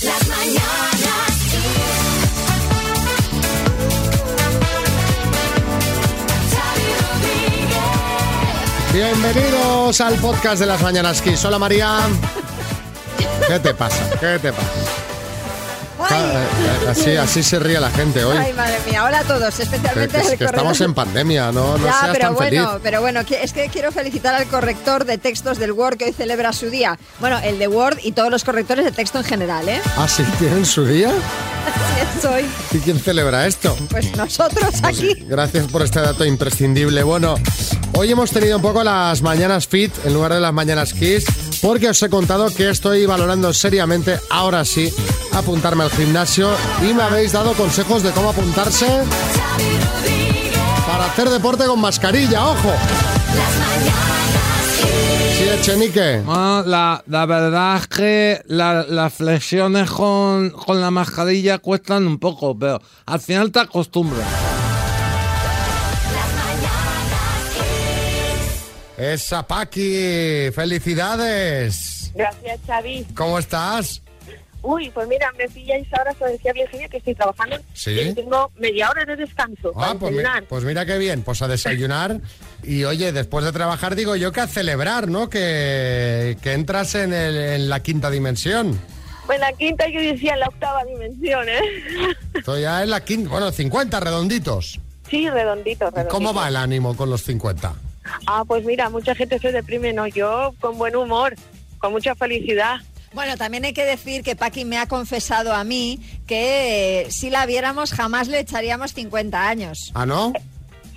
Las mañanas. Bienvenidos al podcast de las Mañanas Kiss. Hola María. ¿Qué te pasa? ¿Qué te pasa? Eh, Así, así se ríe la gente hoy. ay, madre mía, hola a todos, especialmente que- al que estamos en pandemia, no, no ya, seas pero tan bueno, feliz. pero bueno, es que quiero felicitar al corrector de textos del Word que hoy celebra su día. Bueno, el de Word y todos los correctores de texto en general, ¿eh? Ah, sí, tienen su día. Así soy. ¿Y quién celebra esto? Pues nosotros aquí. Gracias por este dato imprescindible. Bueno, hoy hemos tenido un poco las mañanas fit en lugar de las mañanas kiss, porque os he contado que estoy valorando seriamente, ahora sí, apuntarme al gimnasio y me habéis dado consejos de cómo apuntarse para hacer deporte con mascarilla, ojo. Sí, Echenique. Ah, la, verdad es que la- las flexiones con, con la mascarilla cuestan un poco, pero al final te acostumbras. Esa Paqui, felicidades. Gracias, Xavi. ¿Cómo estás? Uy, pues mira, me pilláis ahora, os decía Virginia, que estoy trabajando. Sí. Y tengo media hora de descanso Ah, para pues, mi- pues mira qué bien, pues a desayunar y oye, después de trabajar digo yo que a celebrar, ¿no? Que, que entras en, el- en la quinta dimensión. Pues la quinta yo decía en la octava dimensión, ¿eh? Estoy ya en la quinta, bueno, 50 redonditos. sí, redondito, redondito. ¿Cómo va el ánimo con los 50? Ah, pues mira, mucha gente se deprime, no, yo con buen humor, con mucha felicidad. Bueno, también hay que decir que Paqui me ha confesado a mí que eh, si la viéramos jamás le echaríamos 50 años. ¿Ah, no?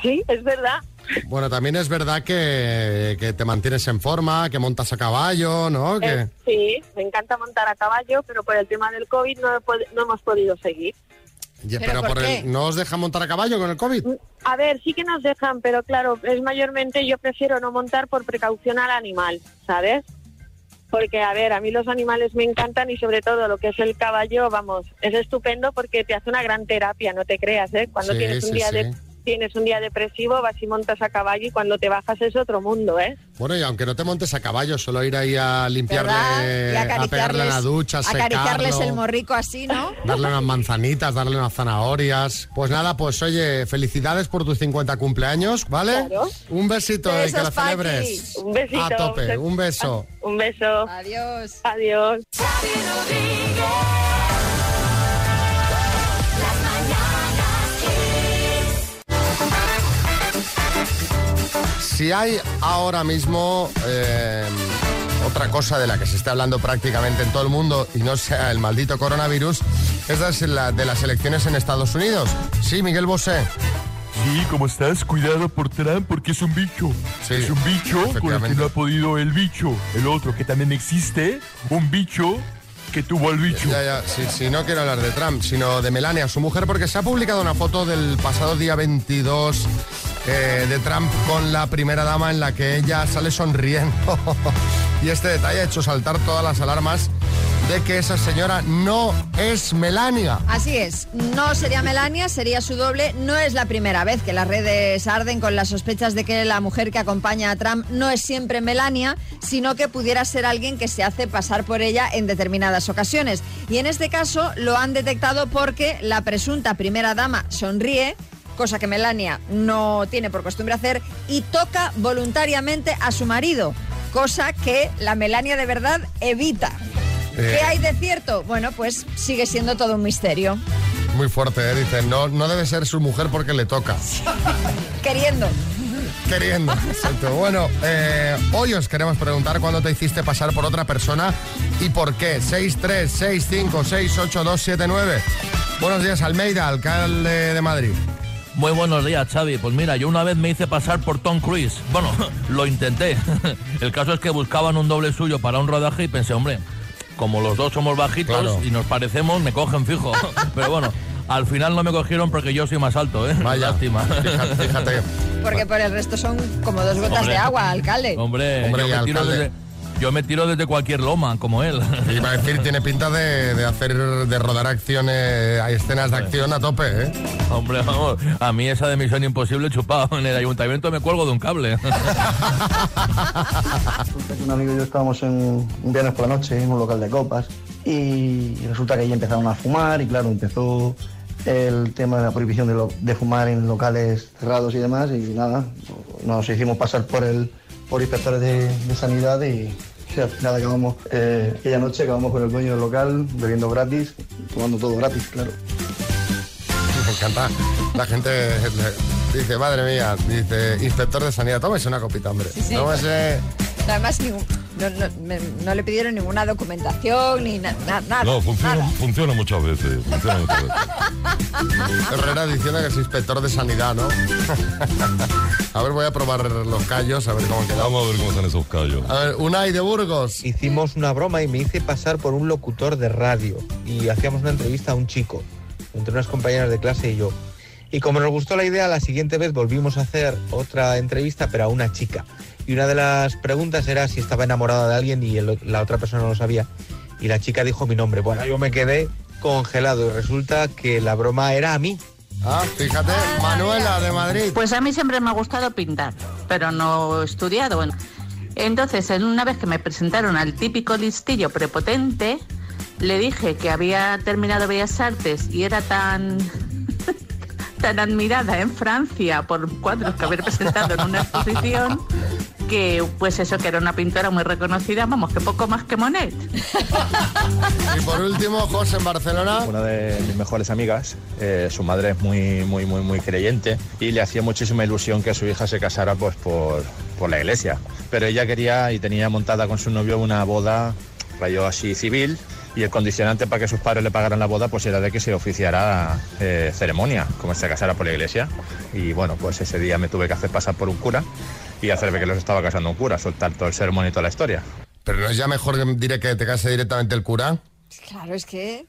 Sí, es verdad. Bueno, también es verdad que, que te mantienes en forma, que montas a caballo, ¿no? Que... Eh, sí, me encanta montar a caballo, pero por el tema del COVID no, he pod- no hemos podido seguir. ¿Pero pero por por qué? el, ¿no os dejan montar a caballo con el COVID? A ver, sí que nos dejan, pero claro, es mayormente yo prefiero no montar por precaución al animal, ¿sabes? Porque, a ver, a mí los animales me encantan y sobre todo lo que es el caballo, vamos, es estupendo porque te hace una gran terapia, no te creas, ¿eh? Cuando Sí, tienes un sí, día sí. de tienes un día depresivo, vas y montas a caballo y cuando te bajas es otro mundo, ¿eh? Bueno, y aunque no te montes a caballo, solo ir ahí a limpiarle, a pegarle la ducha, acariciarles secarlo. el morrico así, ¿no? Darle unas manzanitas, darle unas zanahorias. Pues nada, pues oye, felicidades por tus 50 cumpleaños, ¿vale? Claro. Un besito y que lo celebres. Un besito. A tope, un beso. Un beso. Adiós. Adiós. Si hay ahora mismo eh, otra cosa de la que se está hablando prácticamente en todo el mundo y no sea el maldito coronavirus, es de la- de las elecciones en Estados Unidos. Sí, Miguel Bosé. Sí, ¿cómo estás? Cuidado por Trump porque es un bicho. Sí, es un bicho con el que no ha podido el bicho. El otro que también existe, un bicho que tuvo al bicho. Ya, ya, sí, sí, no quiero hablar de Trump, sino de Melania, su mujer, porque se ha publicado una foto del pasado día 22 eh, de Trump con la primera dama en la que ella sale sonriendo. y este detalle ha hecho saltar todas las alarmas de que esa señora no es Melania. Así es, no sería Melania, sería su doble. No es la primera vez que las redes arden con las sospechas de que la mujer que acompaña a Trump no es siempre Melania, sino que pudiera ser alguien que se hace pasar por ella en determinadas ocasiones. Y en este caso lo han detectado porque la presunta primera dama sonríe, cosa que Melania no tiene por costumbre hacer, y toca voluntariamente a su marido, cosa que la Melania de verdad evita. Eh. ¿Qué hay de cierto? Bueno, pues sigue siendo todo un misterio. Muy fuerte, ¿eh? Dice, no, no debe ser su mujer porque le toca. Queriendo. Queriendo. Exacto. Bueno, eh, hoy os queremos preguntar cuándo te hiciste pasar por otra persona y por qué. 636568279. Buenos días, Almeida, alcalde de Madrid. Muy buenos días, Xavi. Pues mira, yo una vez me hice pasar por Tom Cruise. Bueno, lo intenté. El caso es que buscaban un doble suyo para un rodaje y pensé, hombre, como los dos somos bajitos Claro. y nos parecemos, me cogen fijo. Pero bueno, al final no me cogieron porque yo soy más alto, ¿eh? Vaya. Lástima. Fíjate, fíjate. Porque por el resto son como dos gotas Hombre. de agua, alcalde. Hombre, Hombre, yo, me tiro alcalde. desde, yo me tiro desde cualquier loma, como él. Iba a decir, tiene pinta de, de hacer, de rodar acciones, hay escenas de acción a tope, ¿eh? Hombre, vamos, a mí esa de Misión Imposible chupado. En el ayuntamiento me cuelgo de un cable. Un amigo y yo estábamos en un viernes por la noche en un local de copas y resulta que ahí empezaron a fumar y claro, empezó el tema de la prohibición de, lo- de fumar en locales cerrados y demás y nada, nos hicimos pasar por el por inspectores de, de sanidad y, y al final acabamos, eh, aquella noche acabamos con el dueño del local bebiendo gratis, tomando todo gratis, claro. Me encanta. La gente le- dice, madre mía, dice, inspector de sanidad, tómese una copita, hombre. sí. Tómese... Además, ningún- no, no- me- no le pidieron ninguna documentación ni na- na- nada. No, funciona, nada. funciona muchas veces. Funciona muchas veces. Herrera diciendo que es inspector de sanidad, ¿no? a ver, voy a probar los callos, a ver cómo queda. Vamos a ver cómo están esos callos. A ver, Unai de Burgos. Hicimos una broma y me hice pasar por un locutor de radio y hacíamos una entrevista a un chico, entre unas compañeras de clase y yo. Y como nos gustó la idea, la siguiente vez volvimos a hacer otra entrevista, pero a una chica. Y una de las preguntas era si estaba enamorada de alguien y el- la otra persona no lo sabía. Y la chica dijo mi nombre. Bueno, yo me quedé congelado y resulta que la broma era a mí. Ah, fíjate, Manuela de Madrid. Pues a mí siempre me ha gustado pintar, pero no he estudiado. Bueno, Entonces, en una vez que me presentaron al típico listillo prepotente, le dije que había terminado Bellas Artes y era tan tan admirada en Francia por cuadros que había presentado en una exposición que pues eso que era una pintora muy reconocida, vamos, que poco más que Monet. Y por último, José en Barcelona. Una de mis mejores amigas, eh, su madre es muy, muy, muy, muy creyente y le hacía muchísima ilusión que su hija se casara pues por, por la iglesia. Pero ella quería y tenía montada con su novio una boda rayo así civil y el condicionante para que sus padres le pagaran la boda pues era de que se oficiara eh, ceremonia, como se casara por la iglesia. Y bueno, pues ese día me tuve que hacer pasar por un cura y hacerme que los estaba casando un cura, soltar todo el sermón y toda la historia. Pero no es ya mejor que diré que te case directamente el cura. Claro, es que...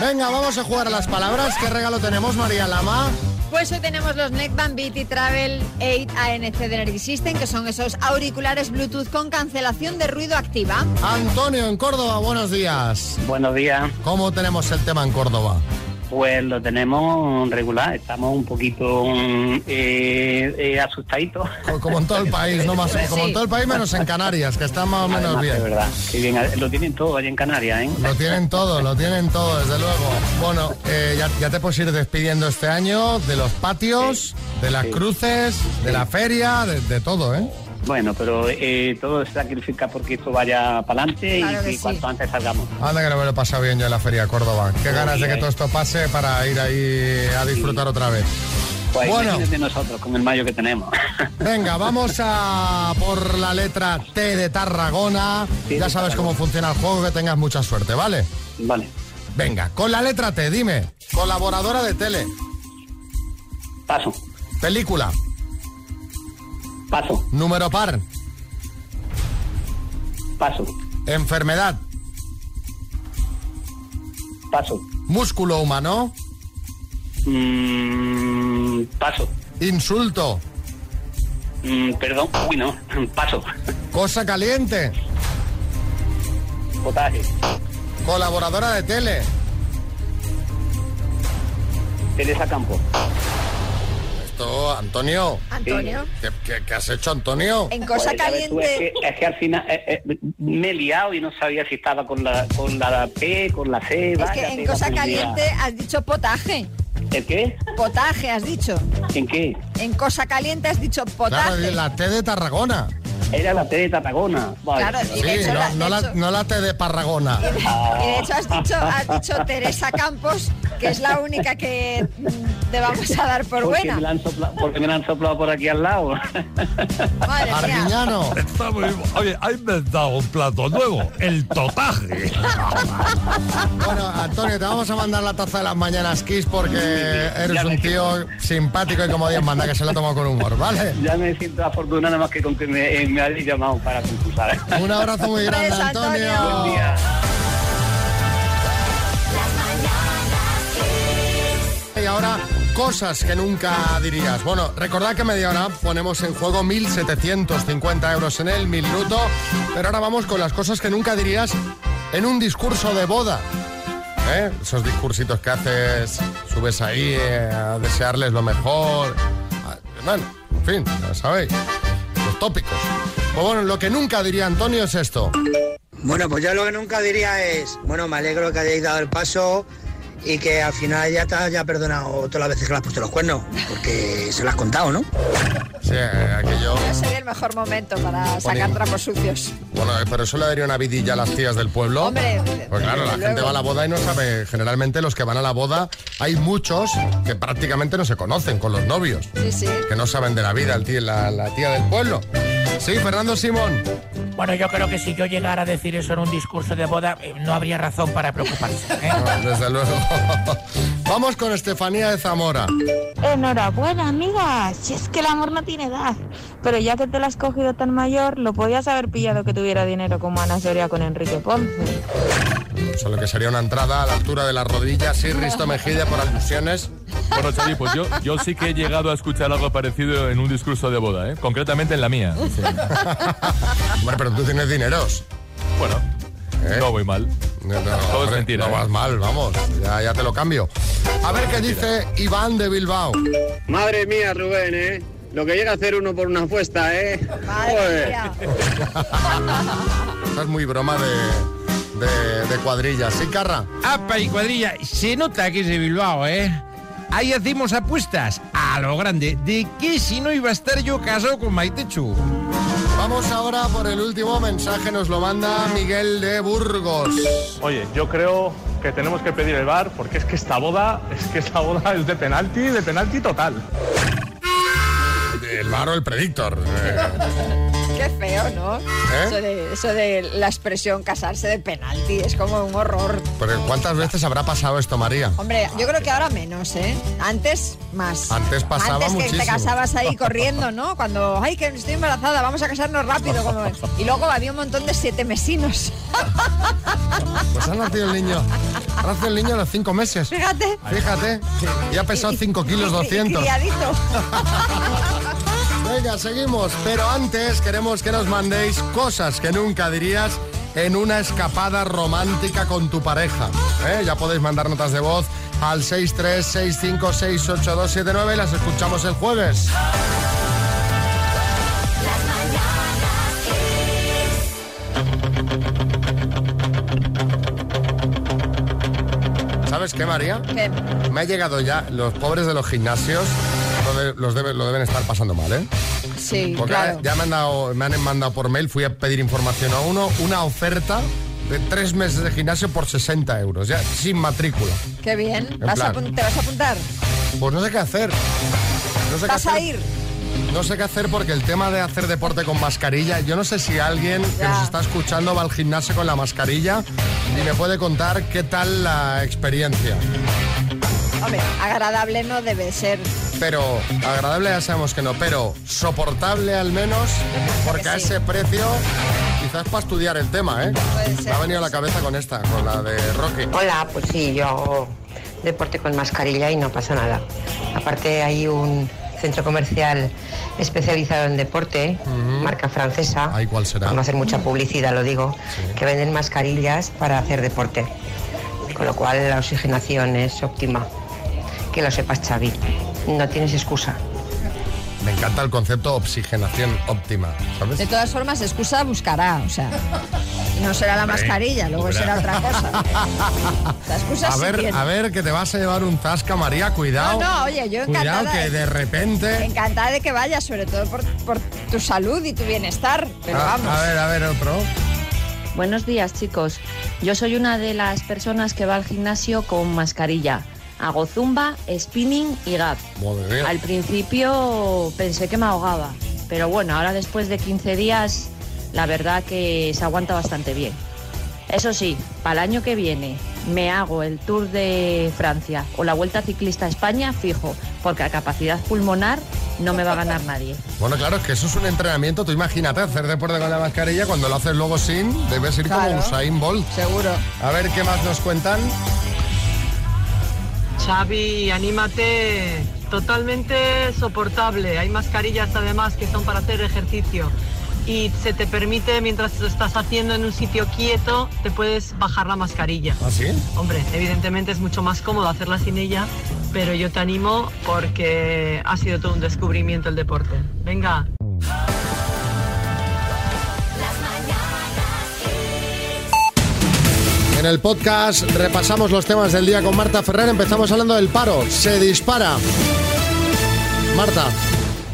Venga, vamos a jugar a las palabras. ¿Qué regalo tenemos, María Lama? Pues hoy tenemos los Neckband Beauty Travel 8 ANC de Energy System, que son esos auriculares Bluetooth con cancelación de ruido activa. Antonio, en Córdoba, buenos días. Buenos días. ¿Cómo tenemos el tema en Córdoba? Pues lo tenemos regular, estamos un poquito mm, eh, eh, asustaditos. Co- Como en todo el país, no más, como en todo el país menos en Canarias, que está más o menos Además, bien. de verdad, que bien, lo tienen todo allá en Canarias, ¿eh? Lo tienen todo, lo tienen todo, desde luego. Bueno, eh, ya, ya te puedes ir despidiendo este año de los patios, de las Sí. cruces, de la feria, de, de todo, ¿eh? Bueno, pero eh, todo se sacrifica porque esto vaya para adelante Claro y, que y sí. cuanto antes salgamos. Anda que no me lo he pasado bien yo en la feria de Córdoba. Qué Muy ganas de que bien. todo esto pase para ir ahí a disfrutar otra vez. Pues Bueno. nosotros con el mayo que tenemos. Venga, vamos a por la letra T de Tarragona. Sí, Ya sabes Tarragona. cómo funciona el juego, que tengas mucha suerte, ¿vale? vale, Venga, con la letra T, dime. Colaboradora de tele, paso, película, paso, número par, paso, enfermedad, paso, músculo humano, Mm, paso, insulto, Mm, perdón, uy no, paso, cosa caliente, potaje, colaboradora de tele, Teresa Campo, esto, Antonio. Antonio, ¿Qué, qué- qué has hecho, Antonio? en cosa Pues, tú, es, caliente... que, es que al final eh, eh, me he liado y no sabía si estaba con la, con la P, con la C. Es vaya que en cosa caliente has dicho potaje. ¿El qué? Potaje has dicho. ¿En qué? En cosa caliente has dicho Claro, potaje. la T de Tarragona. Era la T de Tarragona. Vale. Claro, Sí, de hecho, no, la- no de la, hecho- no la T de Parragona. Y de hecho has dicho, has dicho Teresa Campos, que es la única que mm, te vamos a dar por porque, buena. la han soplado, porque me la han soplado por aquí al lado. Madre mía. Arguiñano. Está muy- Oye, ha inventado un plato nuevo, el totaje. Bueno, Antonio, te vamos a mandar la taza de las mañanas Kiss porque eres un tío simpático y como Dios manda, que se lo toma con humor, ¿vale? ya me siento afortunado nada más que con que me, eh, me hayáis llamado para concursar. Un abrazo muy grande. Antonio. Buen día. Y ahora, cosas que nunca dirías. Bueno, recordad que media hora ponemos en juego 1.750 euros en el minuto, pero ahora vamos con las cosas que nunca dirías en un discurso de boda. ¿Eh? Esos discursitos que haces, subes ahí eh, a desearles lo mejor. Ah, Bueno, en fin, ya sabéis, los tópicos. Pues bueno, lo que nunca diría Antonio es esto. Bueno, pues yo lo que nunca diría es, bueno, me alegro que hayáis dado el paso y que al final ya te haya perdonado todas las veces que le has puesto los cuernos, porque se lo has contado, ¿no? Sí, aquello... Sería el mejor momento para sacar trapos sucios. Bueno, eh, pero eso le daría una vidilla a las tías del pueblo. Hombre, Pues claro, la gente va a la boda y no sabe. Generalmente los que van a la boda, hay muchos que prácticamente no se conocen con los novios. Sí, sí. Que no saben de la vida, el tío, la, la tía del pueblo. Sí, Fernando Simón. Bueno, yo creo que si yo llegara a decir eso en un discurso de boda, eh, no habría razón para preocuparse. ¿eh? No, desde luego. Vamos con Estefanía de Zamora. Enhorabuena, amiga. Si es que el amor no tiene edad. Pero ya que te la has cogido tan mayor, lo podías haber pillado que tuviera dinero como Ana Soria con Enrique Ponce. Solo que sería una entrada a la altura de las rodillas, sí, Risto Mejide por alusiones. Bueno, Xavi, pues yo, yo sí que he llegado a escuchar algo parecido en un discurso de boda, ¿eh? concretamente en la mía. Sí. Hombre, pero tú tienes dineros. Bueno, no voy mal. No, no, Todo es mentira, No ¿eh? vas mal, vamos. Ya, ya te lo cambio. A ver qué dice Iván de Bilbao. Madre mía, Rubén, ¿eh? Lo que llega a hacer uno por una apuesta, ¿eh? Joder. Esta es muy broma de, de, de cuadrillas. ¿Sí, Carra? Apa y cuadrilla, se nota que es de Bilbao, ¿eh? Ahí hacemos apuestas a lo grande. ¿De qué si no iba a estar yo casado con Maitechu? Vamos ahora por el último mensaje. Nos lo manda Miguel de Burgos. Oye, yo creo que tenemos que pedir el bar porque es que esta boda, es que esta boda es de penalti, de penalti total. El bar o el predictor. Eh, Qué feo, ¿no? Eso, de, eso de la expresión casarse de penalti es como un horror. Pero ¿cuántas veces habrá pasado esto, María? Hombre, yo creo que ahora menos, ¿eh? Antes, más. Antes pasaba Antes que muchísimo. te casabas ahí corriendo, ¿no? Cuando, ay, que estoy embarazada, vamos a casarnos rápido. como- Y luego había un montón de siete mesinos. Pues ha nacido el niño. Ha nacido el niño a los cinco meses. Fíjate. Fíjate. Y ha pesado 5 kilos 200. Criadito. Venga, seguimos. Pero antes queremos que nos mandéis cosas que nunca dirías en una escapada romántica con tu pareja. ¿Eh? Ya podéis mandar notas de voz al 636568279 y las escuchamos el jueves. ¿Sabes qué, María? ¿Qué? Me ha llegado ya, los pobres de los gimnasios de- los debe- lo deben estar pasando mal, ¿eh? Sí, Porque claro. ya me han, dado, me han mandado por mail, fui a pedir información a uno, una oferta de tres meses de gimnasio por 60 euros, ya sin matrícula. Qué bien. En ¿Vas a ¿Te vas a apuntar? Pues no sé qué hacer. No sé qué ¿Vas a ir? No sé qué hacer porque el tema de hacer deporte con mascarilla, yo no sé si alguien que nos está escuchando va al gimnasio con la mascarilla y me puede contar qué tal la experiencia. Hombre, agradable no debe ser. Pero agradable ya sabemos que no, pero soportable al menos, porque a ese precio quizás para estudiar el tema, ¿eh? Me ha venido a la cabeza con esta, con la de Rocky. Hola, pues sí, yo hago deporte con mascarilla y no pasa nada. Aparte hay un centro comercial especializado en deporte, marca francesa, Ay, ¿cuál será? por no hacer mucha publicidad lo digo, que venden mascarillas para hacer deporte. Con lo cual la oxigenación es óptima. Que lo sepas, Xavi. No tienes excusa. Me encanta el concepto oxigenación óptima, ¿sabes? De todas formas, excusa buscará, o sea. No será la mascarilla, luego será otra cosa. La excusa A ver, a ver, que te vas a llevar un tasca, María, cuidado. No, no, oye, yo encantada. Cuidado que de repente... Encantada de que vayas, sobre todo por, por tu salud y tu bienestar. Pero Ah, vamos. a ver, a ver, otro. Buenos días, chicos. Yo soy una de las personas que va al gimnasio con mascarilla. Hago zumba, spinning y gap. Madre mía. Al principio pensé que me ahogaba, pero bueno, ahora después de 15 días, la verdad que se aguanta bastante bien. Eso sí, para el año que viene me hago el Tour de Francia o la Vuelta Ciclista a España fijo, porque a capacidad pulmonar no me va a ganar nadie. Bueno, claro, es que eso es un entrenamiento. Tú imagínate hacer deporte con la mascarilla, cuando lo haces luego sin, debes ir como. Usain Bolt. Seguro. A ver qué más nos cuentan. Xavi, anímate, totalmente soportable. Hay mascarillas además que son para hacer ejercicio y se te permite, mientras lo estás haciendo en un sitio quieto, te puedes bajar la mascarilla. ¿Ah, sí? Hombre, evidentemente es mucho más cómodo hacerla sin ella, pero yo te animo porque ha sido todo un descubrimiento el deporte. Venga. En el podcast repasamos los temas del día con Marta Ferrer. Empezamos hablando del paro. Se dispara. Marta.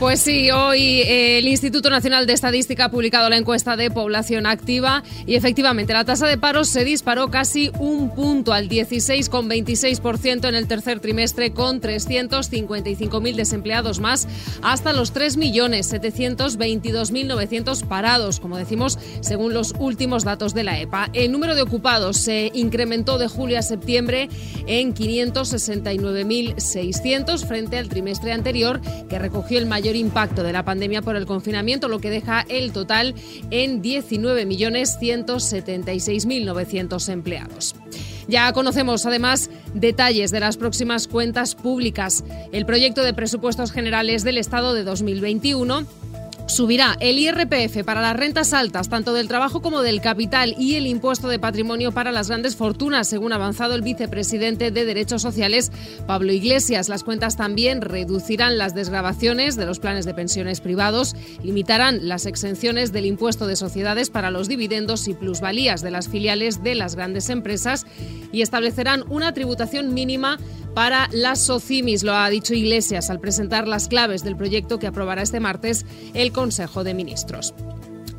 Pues sí, hoy eh, el Instituto Nacional de Estadística ha publicado la encuesta de población activa y efectivamente la tasa de paro se disparó casi un punto al 16,26% en el tercer trimestre con 355.000 desempleados más hasta los 3.722.900 parados, como decimos, según los últimos datos de la EPA. El número de ocupados se incrementó de julio a septiembre en 569.600 frente al trimestre anterior que recogió el mayor impacto de la pandemia por el confinamiento, lo que deja el total en 19.176.900 empleados. Ya conocemos además detalles de las próximas cuentas públicas. El proyecto de presupuestos generales del Estado de 2021 Subirá el IRPF para las rentas altas, tanto del trabajo como del capital, y el impuesto de patrimonio para las grandes fortunas, según ha avanzado el vicepresidente de Derechos Sociales, Pablo Iglesias. Las cuentas también reducirán las desgravaciones de los planes de pensiones privados, limitarán las exenciones del impuesto de sociedades para los dividendos y plusvalías de las filiales de las grandes empresas y establecerán una tributación mínima para las SOCIMIS, lo ha dicho Iglesias al presentar las claves del proyecto que aprobará este martes el Consejo de Ministros.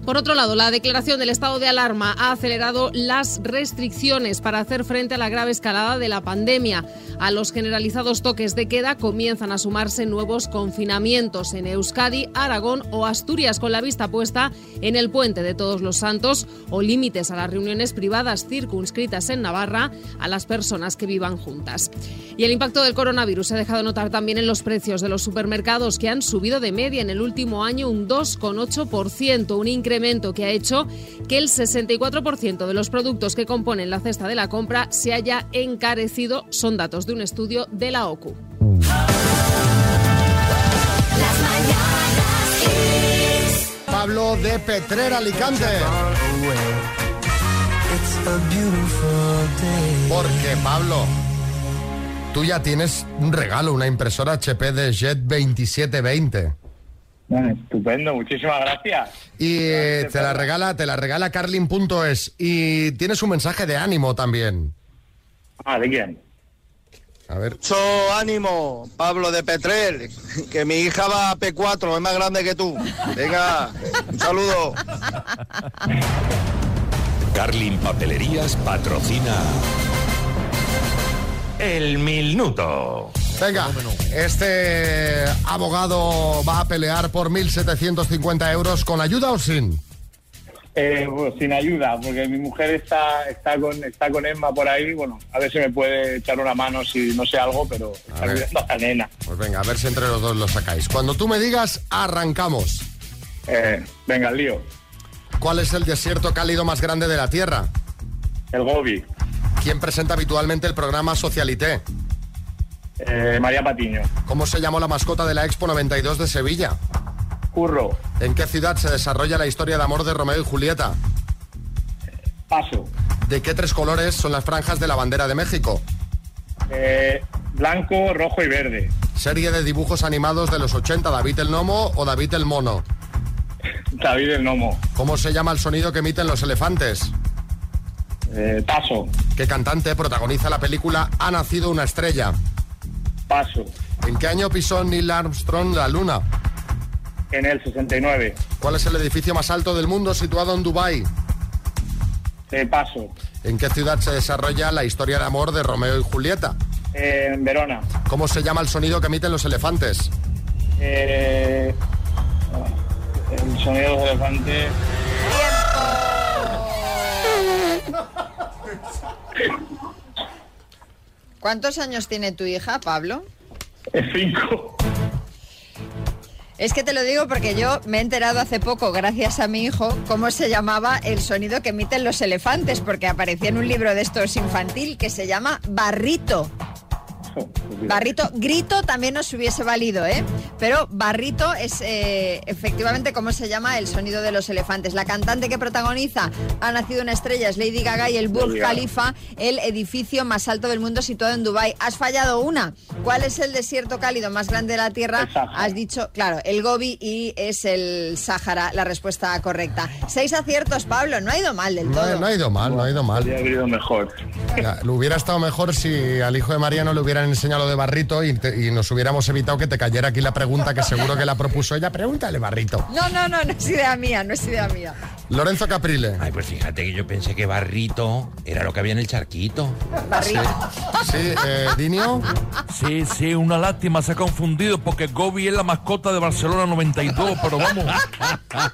Por otro lado, la declaración del estado de alarma ha acelerado las restricciones para hacer frente a la grave escalada de la pandemia. A los generalizados toques de queda comienzan a sumarse nuevos confinamientos en Euskadi, Aragón o Asturias, con la vista puesta en el puente de Todos los Santos o límites a las reuniones privadas circunscritas en Navarra a las personas que vivan juntas. Y el impacto del coronavirus se ha dejado notar también en los precios de los supermercados, que han subido de media en el último año un 2,8%, un incremento que ha hecho que el 64% de los productos que componen la cesta de la compra se haya encarecido. Son datos de un estudio de la OCU. Pablo de Petrer Alicante. Porque Pablo, tú ya tienes un regalo, una impresora HP de Jet 2720. Bueno, estupendo, muchísimas gracias. Y eh, te la regala, te la regala Carlin.es. Y tienes un mensaje de ánimo también. Ah, ¿de quién? A ver. Mucho ánimo, Pablo de Petrel, que mi hija va a P4, es más grande que tú. Venga, un saludo. Carlin Papelerías patrocina El Minuto. Venga, este abogado va a pelear por 1.750 euros con ayuda o sin. Eh, pues, sin ayuda, porque mi mujer está, está, con, está con Emma por ahí. Bueno, a ver si me puede echar una mano si no sé algo, pero está ver. a la nena. Pues venga, a ver si entre los dos lo sacáis. Cuando tú me digas, arrancamos. Eh, venga, el lío. ¿Cuál es el desierto cálido más grande de la Tierra? El Gobi. ¿Quién presenta habitualmente el programa Socialité? Eh, María Patiño. ¿Cómo se llamó la mascota de la Expo 92 de Sevilla? Curro. ¿En qué ciudad se desarrolla la historia de amor de Romeo y Julieta? Paso. ¿De qué tres colores son las franjas de la bandera de México? Eh, blanco, rojo y verde. Serie de dibujos animados de los 80, David el Nomo o David el Mono. David el Nomo. ¿Cómo se llama el sonido que emiten los elefantes? Eh, paso. ¿Qué cantante protagoniza la película Ha nacido una estrella? Paso. ¿En qué año pisó Neil Armstrong la luna? En el 69. ¿Cuál es el edificio más alto del mundo situado en Dubái? Eh, paso. ¿En qué ciudad se desarrolla la historia de amor de Romeo y Julieta? Eh, en Verona. ¿Cómo se llama el sonido que emiten los elefantes? Eh, el sonido de los elefantes. ¿Cuántos años tiene tu hija, Pablo? Cinco. Es que te lo digo porque yo me he enterado hace poco, gracias a mi hijo, cómo se llamaba el sonido que emiten los elefantes, porque aparecía en un libro de estos infantil que se llama barrito. Barrito, grito también nos hubiese valido, ¿eh? Pero barrito es eh, efectivamente como se llama el sonido de los elefantes. La cantante que protagoniza Ha nacido una estrella es Lady Gaga y el Burj. Khalifa, el edificio más alto del mundo situado en Dubai. Has fallado una. ¿Cuál es el desierto cálido más grande de la Tierra? Has dicho, claro, el Gobi y es el Sáhara, la respuesta correcta. Seis aciertos, Pablo, no ha ido mal del todo. No, no ha ido mal, no ha ido mal. Habría ido mejor. Ya, lo hubiera estado mejor si al hijo de Mariano le hubieran enseñado lo de Barrito y, te- y nos hubiéramos evitado que te cayera aquí la pregunta que seguro que la propuso ella. Pregúntale, Barrito. No, no, no, no es idea mía, no es idea mía. Lorenzo Caprile. Ay, pues fíjate que yo pensé que barrito era lo que había en el charquito. Sí, eh, Dinio. Sí, sí, una lástima, se ha confundido porque Gobi es la mascota de Barcelona 92, pero vamos.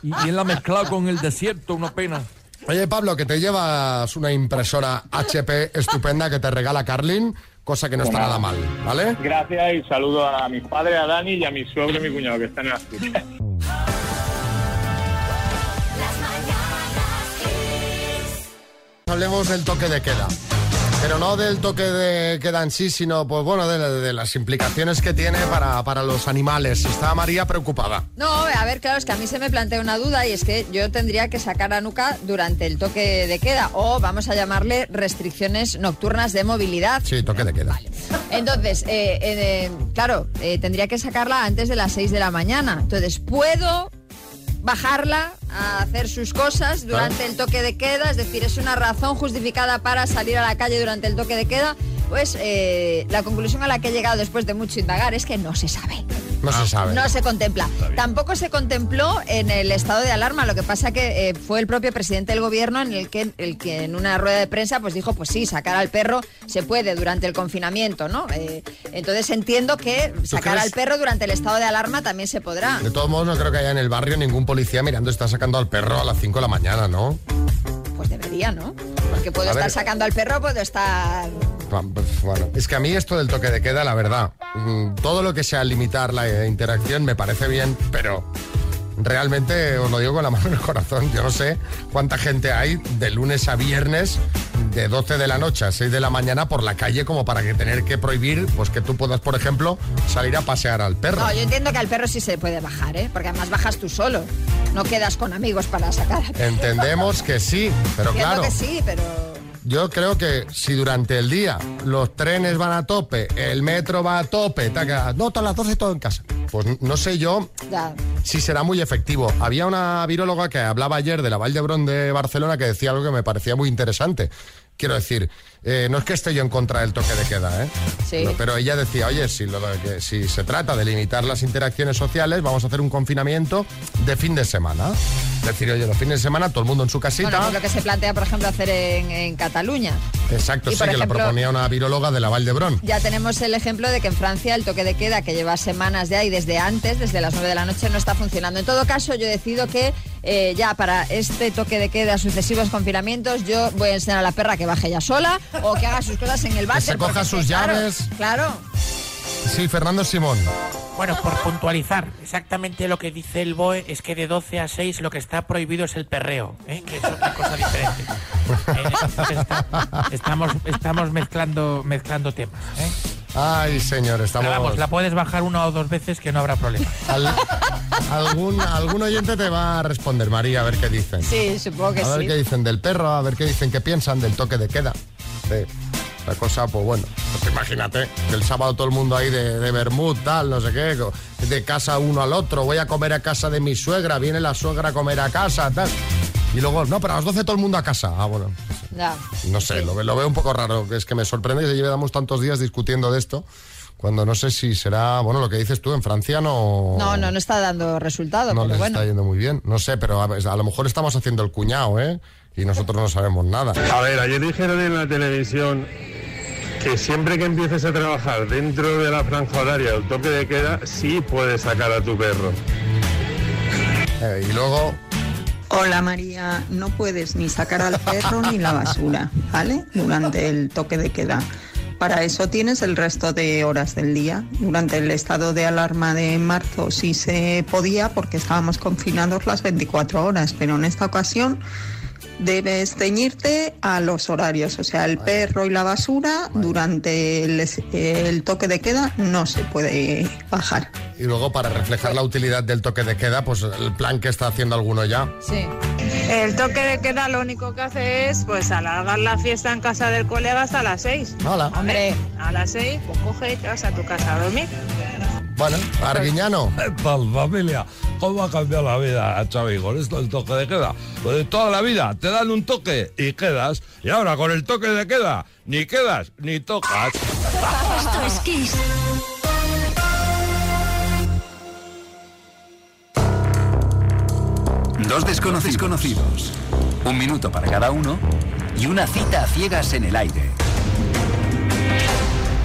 Y, y él la ha mezclado con el desierto, una pena. Oye, Pablo, que te llevas una impresora HP estupenda que te regala Carlin, cosa que no está nada mal, ¿vale? Gracias y saludo a mi padre, a Dani y a mi suegro y mi cuñado que están en Asturias. Hablemos del toque de queda. Pero no del toque de queda en sí, sino pues bueno, de, de las implicaciones que tiene para, para los animales. Está María preocupada. No, a ver, claro, es que a mí se me plantea una duda y es que yo tendría que sacar a Nuca durante el toque de queda o vamos a llamarle restricciones nocturnas de movilidad. Sí, toque de queda. Entonces, eh, eh, claro, eh, tendría que sacarla antes de las 6 de la mañana. Entonces, ¿puedo bajarla a hacer sus cosas durante el toque de queda? Es decir, ¿es una razón justificada para salir a la calle durante el toque de queda? Pues eh, la conclusión a la que he llegado después de mucho indagar es que no se sabe. No se sabe. No se contempla. Tampoco se contempló en el estado de alarma. Lo que pasa que eh, fue el propio presidente del gobierno en el que, el que en una rueda de prensa pues dijo, pues sí, sacar al perro se puede durante el confinamiento, ¿no? Eh, entonces entiendo que sacar crees? al perro durante el estado de alarma también se podrá. De todos modos, no creo que haya en el barrio ningún policía mirando está sacando al perro a las 5 de la mañana, ¿no? Pues debería, ¿no? Porque puedo A estar ver. sacando al perro, puedo estar... Bueno, es que a mí esto del toque de queda, la verdad, mm, todo lo que sea limitar la interacción me parece bien, pero realmente os lo digo con la mano en el corazón. Yo no sé cuánta gente hay de lunes a viernes, de 12 de la noche a 6 de la mañana por la calle como para que tener que prohibir, pues que tú puedas, por ejemplo, salir a pasear al perro. No, yo entiendo que al perro sí se puede bajar, ¿eh? Porque además bajas tú solo. No quedas con amigos para sacar. Entendemos que sí, pero Entiendo claro. que sí, pero... Yo creo que si durante el día los trenes van a tope, el metro va a tope, taca, no, todas las 12 todo en casa. Pues no sé yo Ya. si será muy efectivo. Había una viróloga que hablaba ayer de la Vall d'Hebron de Barcelona que decía algo que me parecía muy interesante. Quiero decir, eh, no es que esté yo en contra del toque de queda, ¿eh? Sí. No, pero ella decía, oye, si, lo de que- si se trata de limitar las interacciones sociales, vamos a hacer un confinamiento de fin de semana. Es decir, oye, los fines de semana todo el mundo en su casita. Bueno, es lo que se plantea, por ejemplo, hacer en, en Cataluña. Exacto, Y, sí, que la ejemplo- proponía una viróloga de la Vall d'Hebron. Ya tenemos el ejemplo de que en Francia el toque de queda, que lleva semanas ya y desde antes, desde las 9 de la noche, no está funcionando. En todo caso, yo decido que eh, ya para este toque de queda, sucesivos confinamientos, yo voy a enseñar a la perra que baje ya sola o que haga sus cosas en el váter. se coja sus claro, llaves. Claro. Sí, Fernando Simón. Bueno, por puntualizar, exactamente lo que dice el BOE es que de 12 a 6 lo que está prohibido es el perreo, ¿eh? que es otra cosa diferente. Eh, está- estamos, estamos mezclando, mezclando temas. ¿eh? Ay, señor, estamos... Pero vamos, la puedes bajar una o dos veces que no habrá problema. Al- algún, algún oyente te va a responder, María, a ver qué dicen. Sí, supongo que a ver sí. qué dicen del perro, a ver qué dicen, qué piensan del toque de queda. Sí. La cosa, pues bueno, pues imagínate, que el sábado todo el mundo ahí de, de Bermud, tal, no sé qué, de casa uno al otro, voy a comer a casa de mi suegra, viene la suegra a comer a casa, tal. Y luego, no, pero a las 12 todo el mundo a casa. Ah, bueno, no sé, lo, ve- lo veo un poco raro, que es que me sorprende que llevamos tantos días discutiendo de esto, cuando no sé si será, bueno, lo que dices tú, en Francia no... No, no, no está dando resultado, No pero les bueno. está yendo muy bien. No sé, pero a, a lo mejor estamos haciendo el cuñado, ¿eh? Y nosotros no sabemos nada. A ver, ayer dijeron en la televisión que siempre que empieces a trabajar dentro de la franja horaria del toque de queda, sí puedes sacar a tu perro. Eh, y luego, Hola María, no puedes ni sacar al perro ni la basura, ¿vale? Durante el toque de queda. Para eso tienes el resto de horas del día. Durante el estado de alarma de marzo sí se podía porque estábamos confinados las 24 horas, pero en esta ocasión debes ceñirte a los horarios. O sea, el perro y la basura durante el, el toque de queda no se puede bajar. Y luego, para reflejar la utilidad del toque de queda, pues el plan que está haciendo alguno ya. Sí. El toque de queda lo único que hace es pues alargar la fiesta en casa del colega hasta las 6. Hola. Hombre, a las 6 pues coge y te vas a tu casa a dormir. Bueno, Arguiñano. ¿Qué tal, familia? ¿Cómo ha cambiado la vida, Xavi, con esto del toque de queda? Pues de toda la vida te dan un toque y quedas. Y ahora con el toque de queda, ni quedas ni tocas. Esto es Kiss. Dos desconocidos conocidos, un minuto para cada uno y una cita a ciegas en el aire.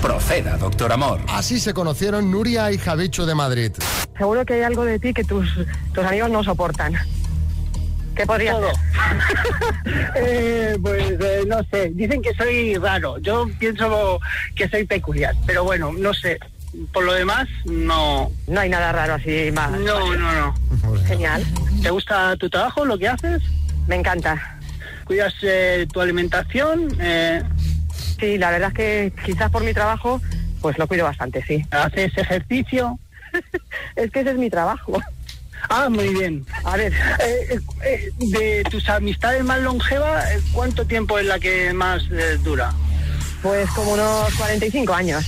Proceda, doctor Amor. Así se conocieron Nuria y Javicho de Madrid. Seguro que hay algo de ti que tus, tus amigos no soportan. ¿Qué podría Todo. ser? Eh, pues eh, no sé, dicen que soy raro. Yo pienso que soy peculiar, pero bueno, no sé. Por lo demás, no. No hay nada raro así más. No, no, no. Genial. ¿Te gusta tu trabajo, lo que haces? Me encanta. ¿Cuidas eh, tu alimentación? Eh, Sí, la verdad es que quizás por mi trabajo, pues lo cuido bastante, sí. ¿Haces ejercicio? es que ese es mi trabajo. Ah, muy bien. A ver, Eh, eh, de tus amistades más longevas, eh, ¿cuánto tiempo es la que más eh, dura? pues como unos 45 años.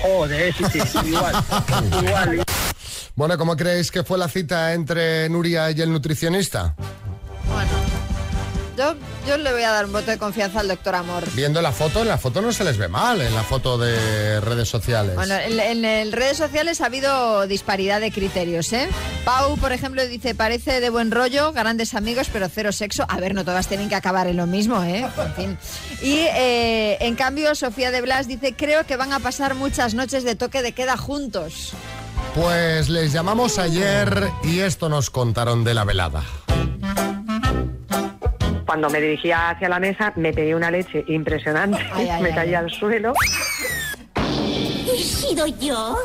Joder, sí, sí, igual. igual. Bueno, ¿cómo creéis que fue la cita entre Nuria y el nutricionista? Yo, yo le voy a dar un voto de confianza al doctor Amor. Viendo la foto, en la foto no se les ve mal, en la foto de redes sociales. Bueno, en, en- en redes sociales ha habido disparidad de criterios, ¿eh? Pau, por ejemplo, dice, parece de buen rollo, grandes amigos, pero cero sexo. A ver, no todas tienen que acabar en lo mismo, ¿eh? En fin. Y eh, en cambio, Sofía de Blas dice, creo que van a pasar muchas noches de toque de queda juntos. Pues les llamamos ayer y esto nos contaron de la velada. Cuando me dirigía hacia la mesa, me pedí una leche impresionante, Ay, ay, me ay. caía al suelo. ¿He sido yo?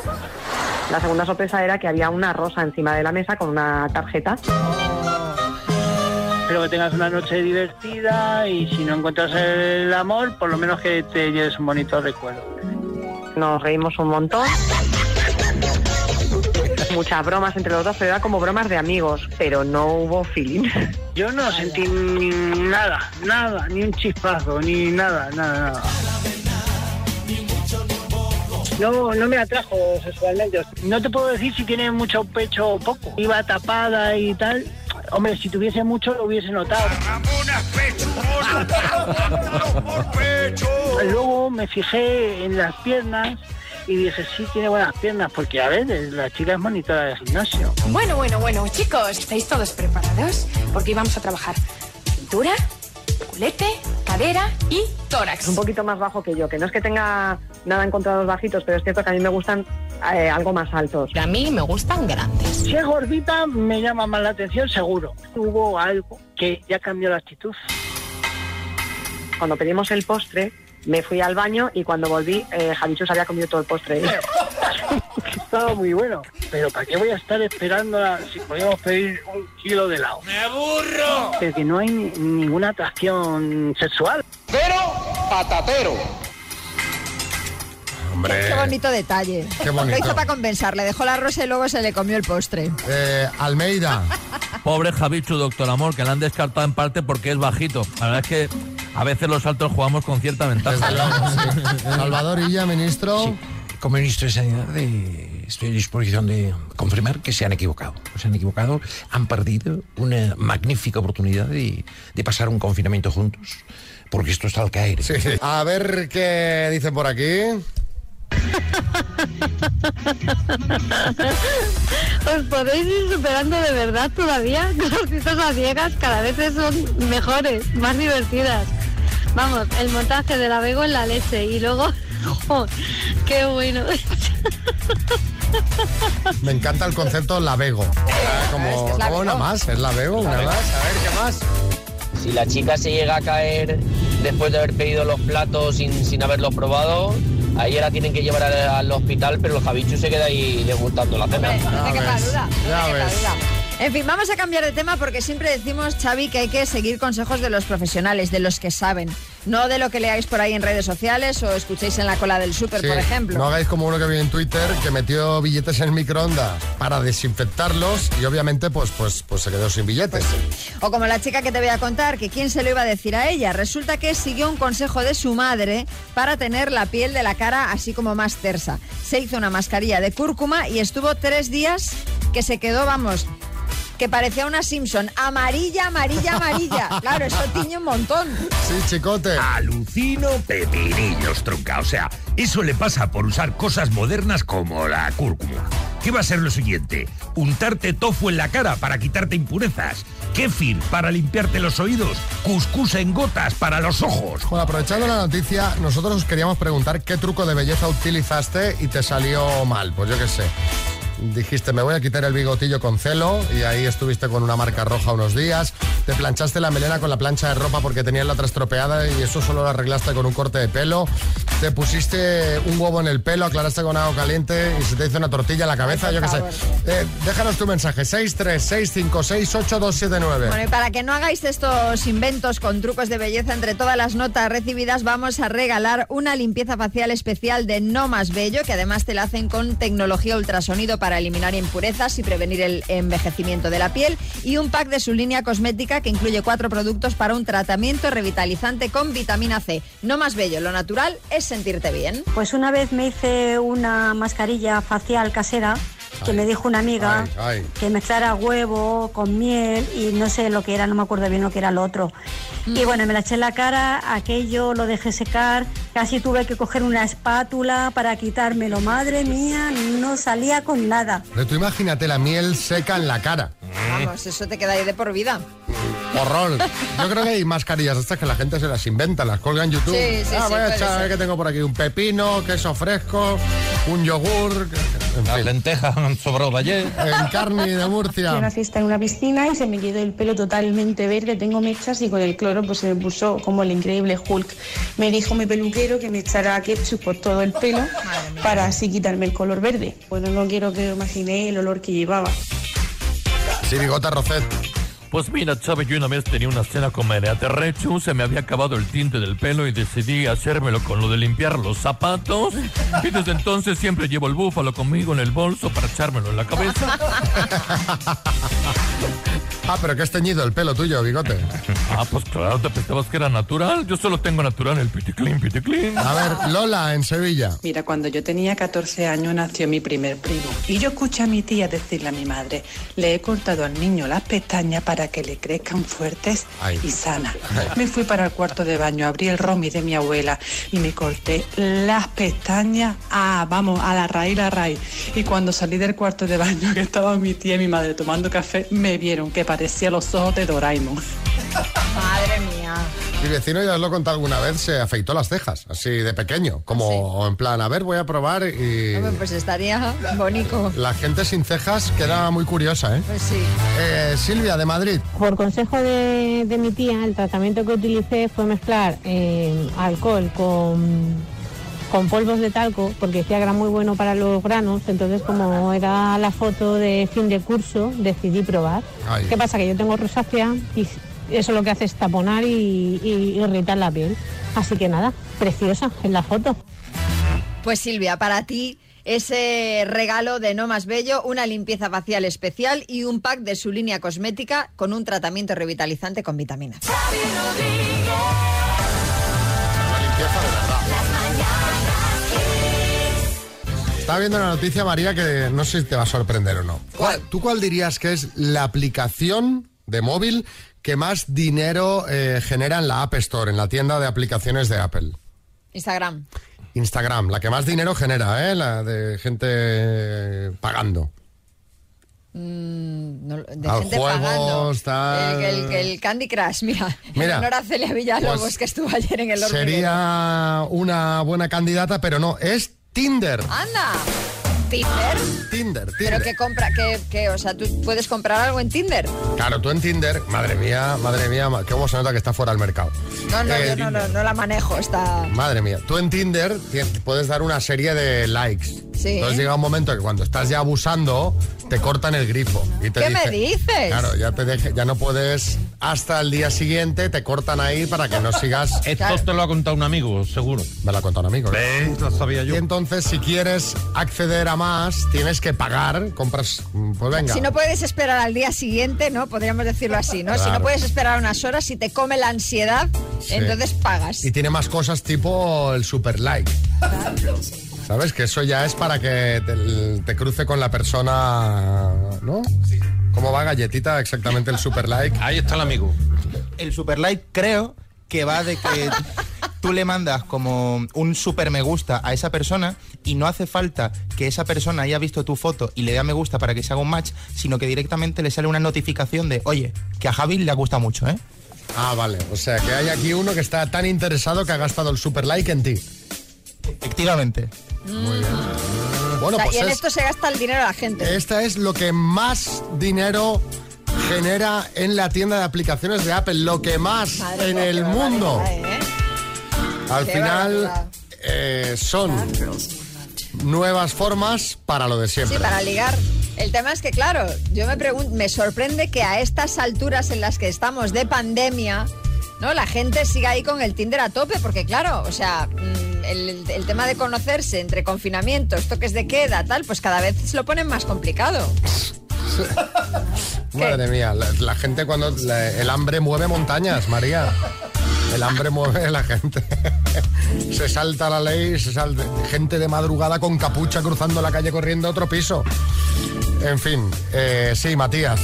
La segunda sorpresa era que había una rosa encima de la mesa con una tarjeta. Espero que tengas una noche divertida y si no encuentras el amor, por lo menos que te lleves un bonito recuerdo. Nos reímos un montón. Muchas bromas entre los dos, pero era como bromas de amigos, pero no hubo feeling. Yo no sentí ni nada, nada, ni un chispazo, ni nada, nada, nada. No, no me atrajo sexualmente. No te puedo decir si tiene mucho pecho o poco. Iba tapada y tal. Hombre, si tuviese mucho lo hubiese notado. Luego me fijé en las piernas y dije, sí, tiene buenas piernas, porque a ver, la chica es monitora de gimnasio. Bueno, bueno, bueno, chicos, ¿estáis todos preparados? Porque íbamos a trabajar cintura, culete, cadera y tórax. Un poquito más bajo que yo, que no es que tenga nada en contra de los bajitos, pero es cierto que a mí me gustan eh, algo más altos. A mí me gustan grandes. Si es gordita, me llama más la atención, seguro. Hubo algo que ya cambió la actitud. Cuando pedimos el postre, me fui al baño y cuando volví, eh, Javichus había comido todo el postre. Estaba muy bueno. Pero ¿para qué voy a estar esperando a- si podíamos pedir un kilo de helado? ¡Me aburro! Pero que no hay ni- ninguna atracción sexual. Pero patatero. Hombre. Qué bonito detalle. Qué bonito. Lo hizo para compensar, le dejó la rosa y luego se le comió el postre. Eh, Almeida. Pobre Javichu, doctor Amor, que la han descartado en parte porque es bajito. La verdad es que a veces los altos jugamos con cierta ventaja. Salvador Illa, ministro. Como ministro de Sanidad estoy en disposición de confirmar que se han equivocado. Se han equivocado, han perdido una magnífica oportunidad de, de pasar un confinamiento juntos, porque esto está al caer. A ver qué dicen por aquí. ¿Os podéis ir superando de verdad todavía? Las citas a ciegas cada vez son mejores, más divertidas. Vamos, el montaje de la Bego en la leche y luego... ¡Jo! ¡Qué bueno! Me encanta el concepto Lavego. Ah, Como, es la como una más, es Lavego, una La Bego. más. A ver, ¿qué más? Si la chica se llega a caer después de haber pedido los platos sin, sin haberlos probado, ahí la tienen que llevar al, al hospital, pero el Javichu se queda ahí degustando la cena. No te quepa duda. Ya no te quepa ves. duda. En fin, vamos a cambiar de tema porque siempre decimos, Xavi, que hay que seguir consejos de los profesionales, de los que saben. No de lo que leáis por ahí en redes sociales o escuchéis en la cola del súper, Sí, por ejemplo. No hagáis como uno que vi en Twitter que metió billetes en el microondas para desinfectarlos y obviamente pues, pues, pues se quedó sin billetes. O como la chica que te voy a contar, que quién se lo iba a decir a ella. Resulta que siguió un consejo de su madre para tener la piel de la cara así como más tersa. Se hizo una mascarilla de cúrcuma y estuvo tres días que se quedó, vamos, que parecía una Simpson. Amarilla, amarilla, amarilla. Claro, eso tiñe un montón. Sí, chicote. Alucino pepinillos, tronca. O sea, eso le pasa por usar cosas modernas como la cúrcuma. ¿Qué va a ser lo siguiente? Untarte tofu en la cara para quitarte impurezas. Kéfir para limpiarte los oídos. Cuscús en gotas para los ojos. Bueno, aprovechando la noticia, nosotros os queríamos preguntar qué truco de belleza utilizaste y te salió mal. Pues yo qué sé. Dijiste, me voy a quitar el bigotillo con celo y ahí estuviste con una marca roja unos días. Te planchaste la melena con la plancha de ropa porque tenías la otra estropeada y eso solo lo arreglaste con un corte de pelo. Te pusiste un huevo en el pelo, aclaraste con agua caliente y se te hizo una tortilla en la cabeza, yo qué sé. Eh, déjanos tu mensaje, 636568279. Bueno, y para que no hagáis estos inventos con trucos de belleza entre todas las notas recibidas, vamos a regalar una limpieza facial especial de No Más Bello, que además te la hacen con tecnología ultrasonido para eliminar impurezas y prevenir el envejecimiento de la piel, y un pack de su línea cosmética que incluye cuatro productos para un tratamiento revitalizante con vitamina C. No Más Bello, lo natural es sentirte bien. Pues una vez me hice una mascarilla facial casera que me dijo una amiga Ay, que mezclara huevo con miel y no sé lo que era, no me acuerdo bien lo que era lo otro. Y bueno, me la eché en la cara, aquello lo dejé secar, casi tuve que coger una espátula para quitármelo. Madre mía, no salía con nada. Pero tú imagínate la miel seca en la cara. Vamos, eso te queda ahí de por vida. Horror. Yo creo que hay mascarillas estas que la gente se las inventa, las colga en YouTube. Sí, sí, ah, sí, voy a echar a ver qué tengo por aquí. Un pepino, queso fresco, un yogur. Las lentejas han sobrado de ayer. En carne de Fui a una Murcia. fiesta en una piscina y se me quedó el pelo totalmente verde, tengo mechas y con el cloro pues se me puso como el increíble Hulk. Me dijo mi peluquero que me echara ketchup por todo el pelo para así quitarme el color verde. Bueno, no quiero que imaginé el olor que llevaba. Sí, bigota Rocet. Pues mira, Chávez, yo una vez tenía una cena con María Terrechu, se me había acabado el tinte del pelo y decidí hacérmelo con lo de limpiar los zapatos. Y desde entonces siempre llevo el búfalo conmigo en el bolso para echármelo en la cabeza. Ah, pero que has teñido el pelo tuyo, bigote. Ah, pues claro, te pensabas que era natural. Yo solo tengo natural el piticlin, piticlin. A ver, Lola, en Sevilla. Mira, cuando yo tenía 14 años nació mi primer primo y yo escuché a mi tía decirle a mi madre, le he cortado al niño las pestañas para que le crezcan fuertes Ay. y sanas. Me fui para el cuarto de baño, abrí el romi de mi abuela y me corté las pestañas, ah, vamos, a la raíz, la raíz. Y cuando salí del cuarto de baño, que estaban mi tía y mi madre tomando café, me vieron que parecía los ojos de Doraemon. Madre mía. Mi vecino, ya os lo he contado alguna vez, se afeitó las cejas, así de pequeño. Como en plan, a ver, voy a probar y... Hombre, Pues estaría bonito. La gente sin cejas queda muy curiosa, ¿eh? Pues sí. Eh, Silvia, de Madrid. Por consejo de, de mi tía, el tratamiento que utilicé fue mezclar eh, alcohol con, con polvos de talco, porque decía que era muy bueno para los granos. Entonces, como era la foto de fin de curso, decidí probar. Ay. ¿Qué pasa? Que yo tengo rosácea y eso lo que hace es taponar y, y irritar la piel. Así que nada, preciosa en la foto. Pues Silvia, para ti ese regalo de No Más Bello, una limpieza facial especial y un pack de su línea cosmética con un tratamiento revitalizante con vitaminas. Estaba viendo una noticia, María, que no sé si te va a sorprender o no. ¿Cuál- ¿Tú cuál dirías que es la aplicación de móvil que más dinero eh, genera en la App Store, en la tienda de aplicaciones de Apple? Instagram. Instagram, la que más dinero genera, ¿eh? La de gente eh, pagando. Mm, no- de Al gente juegos, pagando. tal. El, el- el Candy Crush, mira. Mira, en honor a Celia Villalobos, pues que estuvo ayer en el hormiguero. Sería una buena candidata, pero no, es Tinder. ¡Anda! ¿Tinder? Tinder, ¿Pero Tinder. qué compra? ¿Qué, qué? O sea, ¿tú puedes comprar algo en Tinder? Claro, tú en Tinder, madre mía, madre mía, cómo se nota que está fuera del mercado. No, no, Eh, yo no, no, no la manejo. Está... Madre mía, tú en Tinder ti- puedes dar una serie de likes Sí. Entonces llega un momento que cuando estás ya abusando, te cortan el grifo. Y te ¿Qué me dices? Claro, ya te deje- ya no puedes hasta el día siguiente, te cortan ahí para que no sigas. Esto te lo ha contado un amigo, seguro. Me lo ha contado un amigo. ¿no? ¿Ves? Lo sabía yo. Y entonces, si quieres acceder a más, tienes que pagar, compras, mm, pues venga. Si no puedes esperar al día siguiente, ¿no? Podríamos decirlo así, ¿no? Si Claro. no puedes esperar unas horas, si te come la ansiedad, Sí. entonces pagas. Y tiene más cosas tipo el super like. ¿Sabes? Que eso ya es para que te, te cruce con la persona, ¿no? ¿Cómo va galletita exactamente el super like? Ahí está el amigo. El super like creo que va de que tú le mandas como un super me gusta a esa persona y no hace falta que esa persona haya visto tu foto y le dé a me gusta para que se haga un match, sino que directamente le sale una notificación de, oye, que a Javi le gusta mucho, ¿eh? Ah, vale. O sea, que hay aquí uno que está tan interesado que ha gastado el super like en ti. Efectivamente. Muy bien. O Bueno, sea, pues y en es- esto se gasta el dinero a la gente. esta es lo que más dinero genera en la tienda de aplicaciones de Apple, lo que más Madre en mía, el mundo. ¿eh? Al Qué final eh, son nuevas formas para lo de siempre. Sí, para ligar. El tema es que, claro, yo me pregunto, me sorprende que a estas alturas en las que estamos de pandemia, ¿no? La gente siga ahí con el Tinder a tope, porque claro, o sea, mm, el, el tema de conocerse entre confinamientos, toques de queda, tal, pues cada vez se lo ponen más complicado. Madre mía, la, la gente cuando la- el hambre mueve montañas, María. El hambre mueve a la gente. se salta la ley, se salta gente de madrugada con capucha cruzando la calle corriendo a otro piso. En fin, eh, sí, Matías.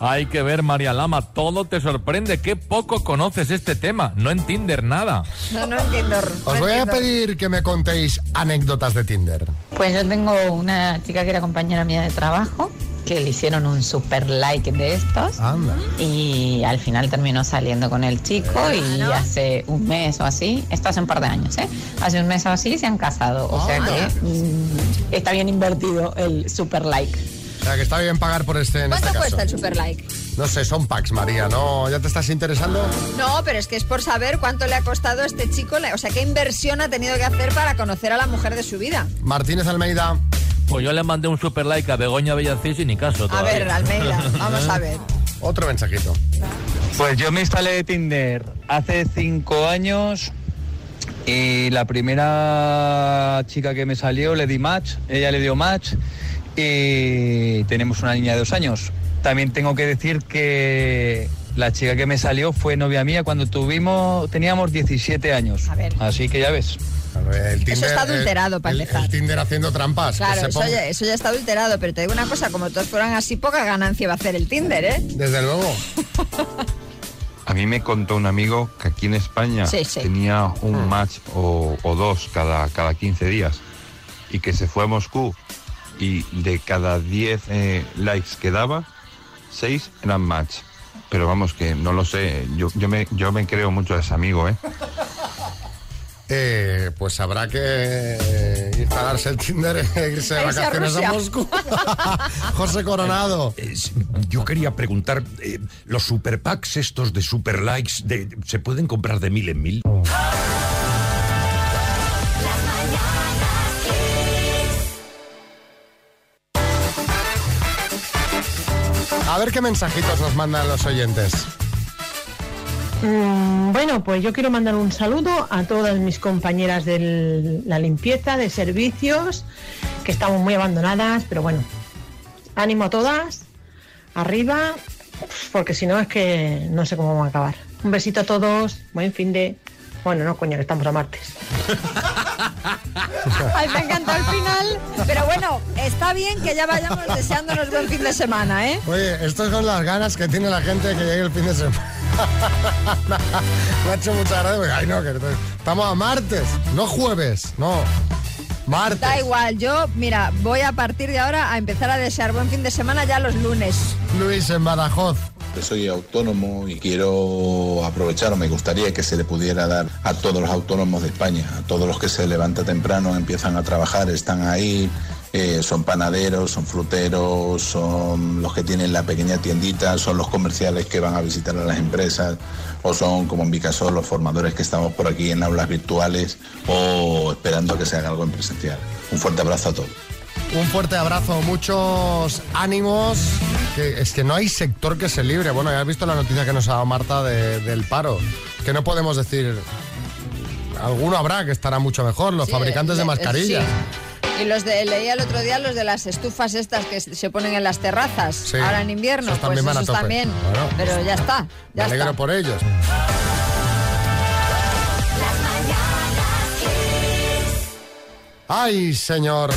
Hay que ver, María Lama, todo te sorprende. Qué poco conoces este tema. No en Tinder nada. No, no entiendo. no Os voy a pedir que me contéis anécdotas de Tinder. Pues yo tengo una chica que era compañera mía de trabajo que le hicieron un super like de estos Anda. y al final terminó saliendo con el chico y hace un mes o así, esto hace un par de años, ¿eh? Hace un mes o así se han casado, o sea que mm, está bien invertido el super like. O sea, que está bien pagar por este en ¿Cuánto este caso. cuesta el super like? No sé, son packs, María, ¿no? ¿Ya te estás interesando? No, pero es que es por saber cuánto le ha costado a este chico, le- o sea, qué inversión ha tenido que hacer para conocer a la mujer de su vida. Martínez Almeida. Pues yo le mandé un super like a Begoña Bellacís y ni caso. A todavía. ver, Almeida, vamos a ver. Otro mensajito. Pues yo me instalé Tinder hace cinco años y la primera chica que me salió le di match, ella le dio match y tenemos una niña de dos años. También tengo que decir que la chica que me salió fue novia mía cuando tuvimos, teníamos 17 años. A ver. Así que ya ves. El Eso está adulterado, para el, empezar. el Tinder haciendo trampas. Claro, eso ya, eso ya está adulterado, pero te digo una cosa, como todos fueran así, poca ganancia va a hacer el Tinder, ¿eh? Desde luego. A mí me contó un amigo que aquí en España Sí, sí. tenía un Ah. match o, o dos cada, cada 15 días y que se fue a Moscú y de cada 10 eh, likes que daba, 6 eran match. Pero vamos que no lo sé, yo, yo, me, yo me creo mucho a ese amigo, ¿eh? Eh, pues habrá que eh, instalarse el Tinder e irse de a vacaciones a. Moscú. José Coronado. Eh, Yo quería preguntar, eh, ¿los super packs estos de super likes de, se pueden comprar de mil en mil? A ver qué mensajitos nos mandan los oyentes. Mm, bueno, pues yo quiero mandar un saludo a todas mis compañeras de la limpieza, de servicios, que estamos muy abandonadas, pero bueno, ánimo a todas, arriba, porque si no es que no sé cómo vamos a acabar. Un besito a todos, buen fin de... Bueno, no, coño, que estamos a martes. Ay, me encantó el final. Pero bueno, está bien que ya vayamos deseándonos buen fin de semana, ¿eh? Oye, esto son las ganas que tiene la gente de que llegue el fin de semana. Me ha hecho mucha gracia. porque, Ay, no, que estamos a martes, no jueves, no. Martes. Da igual, yo, mira, voy a partir de ahora a empezar a desear buen fin de semana ya los lunes. Luis en Badajoz. Soy autónomo y quiero aprovechar, o me gustaría que se le pudiera dar a todos los autónomos de España, a todos los que se levantan temprano, empiezan a trabajar, están ahí eh, son panaderos, son fruteros, son los que tienen la pequeña tiendita, son los comerciales que van a visitar a las empresas, o son, como en mi caso, los formadores que estamos por aquí en aulas virtuales o esperando a que se haga algo en presencial. Un fuerte abrazo a todos. Un fuerte abrazo, muchos ánimos. Que es que no hay sector que se libre. Bueno, ya has visto la noticia que nos ha dado Marta de- del paro. Que no podemos decir. Alguno habrá que estará mucho mejor, los Sí, fabricantes de mascarillas. sí. Y los de, leía el otro día los de las estufas estas que se ponen en las terrazas, Sí. ahora en invierno, Esos pues también van a esos también. Bueno, pero ya está, Me alegro está. por ellos. Ay, señor.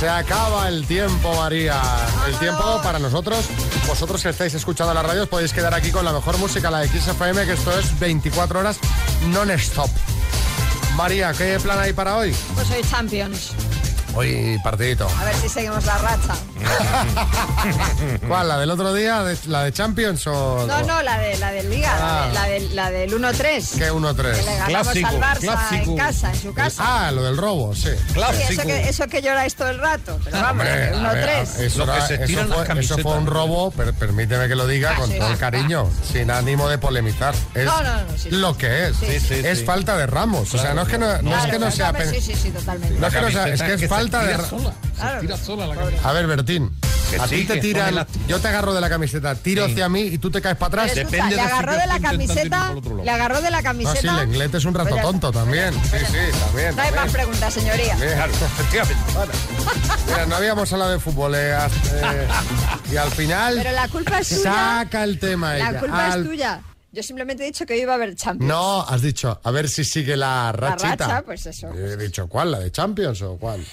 Se acaba el tiempo, María. El tiempo para nosotros. Vosotros que estáis escuchando la radio podéis quedar aquí con la mejor música, la de XFM, que esto es 24 horas non-stop. María, ¿qué plan hay para hoy? Pues soy Champions. Hoy partidito. A ver si seguimos la racha. ¿Cuál? ¿La del otro día? ¿De- ¿La de Champions o...? No, no, la de la del Liga, Ah. la, de- la, del 1-3. ¿Qué 1-3? Que le ganamos al Barça en casa, en su casa. Ah, lo del robo, sí. Sí, eso, que, eso que lloráis todo el rato. Pero vamos, Hombre, a ver, 1-3. Eso, Lo que era- se eso eso fue un robo, per- permíteme que lo diga Ah, con sí. todo el cariño, sin ánimo de polemizar. Es No, no, no, sí, sí. lo que es. Es sí. falta de Ramos. o sea, no es que no, no es Claro, que no sea... hombre, pen- Sí, sí, sí, totalmente. No es que no sea, falta de... sola. Se tira sola la. A ver, Bertín. Que a sí, ti te tiran, yo te agarro de la camiseta, tiro hacia mí y tú te caes para atrás. Depende le de si agarró de la camiseta, le agarró de la No, camiseta. sí, Lenglet es un rato tonto también. Sí, sí, también. No hay más preguntas, señoría. Claro, efectivamente. Mira, no habíamos hablado de fútbol eh, eh, y al final Pero la culpa es suya. saca el tema La ella. culpa Al- es tuya. Yo simplemente he dicho que iba a haber Champions. No, has dicho, a ver si sigue la La rachita. racha, pues eso. He dicho, ¿cuál? ¿La de Champions o cuál?